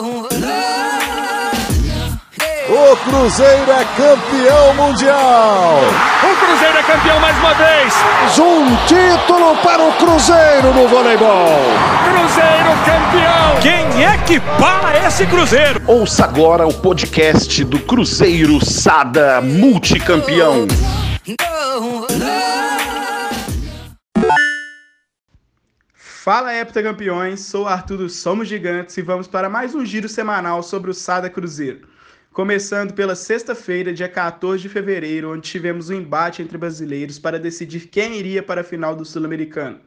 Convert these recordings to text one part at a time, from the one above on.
O Cruzeiro é campeão mundial. O Cruzeiro é campeão mais uma vez. Um título para o Cruzeiro no voleibol. Cruzeiro campeão. Quem é que para esse Cruzeiro? Ouça agora o podcast do Cruzeiro Sada Multicampeão. Fala heptacampeões, sou Arthur dos Somos Gigantes e vamos para mais um giro semanal sobre o Sada Cruzeiro. Começando pela sexta-feira, dia 14 de fevereiro, onde tivemos um embate entre brasileiros para decidir quem iria para a final do Sul-Americano.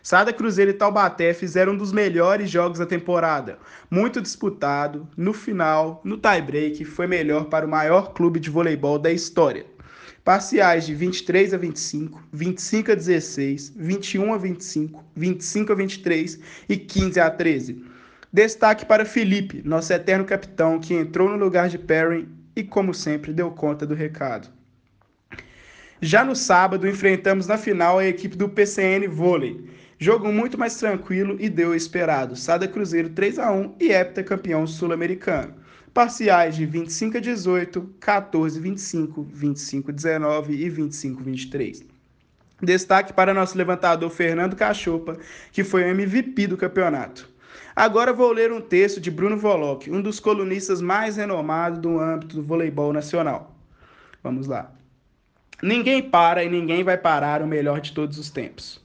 Sada Cruzeiro e Taubaté fizeram um dos melhores jogos da temporada, muito disputado. No final, no tie-break, foi melhor para o maior clube de voleibol da história. Parciais de 23 a 25, 25 a 16, 21 a 25, 25 a 23 e 15 a 13. Destaque para Felipe, nosso eterno capitão, que entrou no lugar de Perry e, como sempre, deu conta do recado. Já no sábado, enfrentamos na final a equipe do PCN Vôlei. Jogo muito mais tranquilo e deu esperado. Sada Cruzeiro 3 a 1 e Hepta campeão sul-americano. Parciais de 25 a 18, 14 a 25, 25 a 19 e 25 a 23. Destaque para nosso levantador Fernando Cachopa, que foi o MVP do campeonato. Agora vou ler um texto de Bruno Voloc, um dos colunistas mais renomados do âmbito do voleibol nacional. Vamos lá. Ninguém para e ninguém vai parar o melhor de todos os tempos.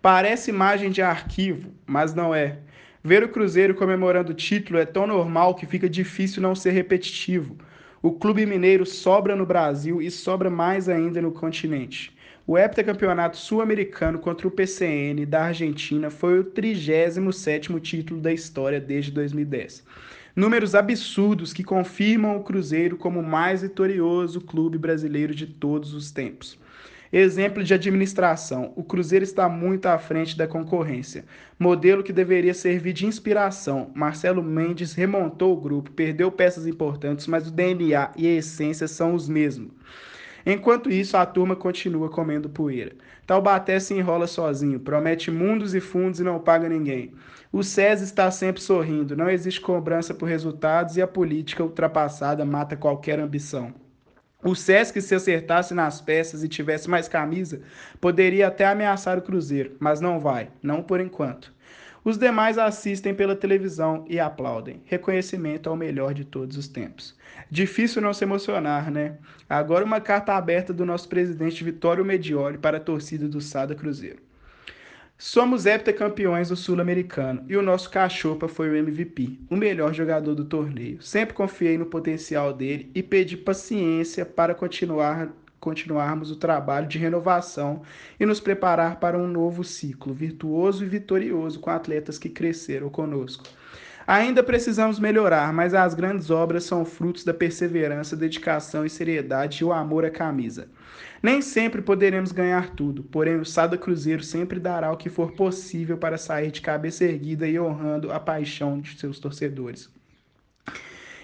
Parece imagem de arquivo, mas não é. Ver o Cruzeiro comemorando o título é tão normal que fica difícil não ser repetitivo. O clube mineiro sobra no Brasil e sobra mais ainda no continente. O heptacampeonato sul-americano contra o PCN da Argentina foi o 37º título da história desde 2010. Números absurdos que confirmam o Cruzeiro como o mais vitorioso clube brasileiro de todos os tempos. Exemplo de administração: o Cruzeiro está muito à frente da concorrência. Modelo que deveria servir de inspiração. Marcelo Mendes remontou o grupo, perdeu peças importantes, mas o DNA e a essência são os mesmos. Enquanto isso, a turma continua comendo poeira. Taubaté se enrola sozinho, promete mundos e fundos e não paga ninguém. O SES está sempre sorrindo, não existe cobrança por resultados e a política ultrapassada mata qualquer ambição. O Sesc, se acertasse nas peças e tivesse mais camisa, poderia até ameaçar o Cruzeiro, mas não vai, não por enquanto. Os demais assistem pela televisão e aplaudem. Reconhecimento ao melhor de todos os tempos. Difícil não se emocionar, né? Agora uma carta aberta do nosso presidente Vitório Medioli para a torcida do Sada Cruzeiro. Somos heptacampeões do Sul-Americano e o nosso Cachopa foi o MVP, o melhor jogador do torneio. Sempre confiei no potencial dele e pedi paciência para continuar continuarmos o trabalho de renovação e nos preparar para um novo ciclo virtuoso e vitorioso com atletas que cresceram conosco. Ainda precisamos melhorar, mas as grandes obras são frutos da perseverança, dedicação e seriedade e o amor à camisa. Nem sempre poderemos ganhar tudo, porém o Sada Cruzeiro sempre dará o que for possível para sair de cabeça erguida e honrando a paixão de seus torcedores.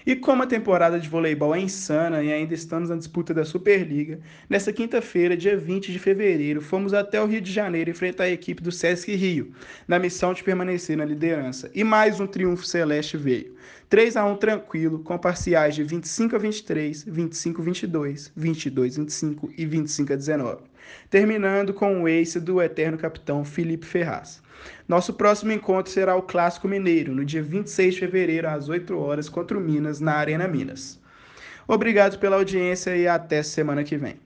E como a temporada de voleibol é insana e ainda estamos na disputa da Superliga, nessa quinta-feira, dia 20 de fevereiro, fomos até o Rio de Janeiro enfrentar a equipe do Sesc Rio, na missão de permanecer na liderança. E mais um triunfo celeste veio. 3 a 1 tranquilo, com parciais de 25 a 23, 25 a 22, 22 a 25 e 25 a 19. Terminando com o ace do eterno capitão Felipe Ferraz. Nosso próximo encontro será o Clássico Mineiro, no dia 26 de fevereiro, às 8 horas, contra o Minas, na Arena Minas. Obrigado pela audiência e até semana que vem.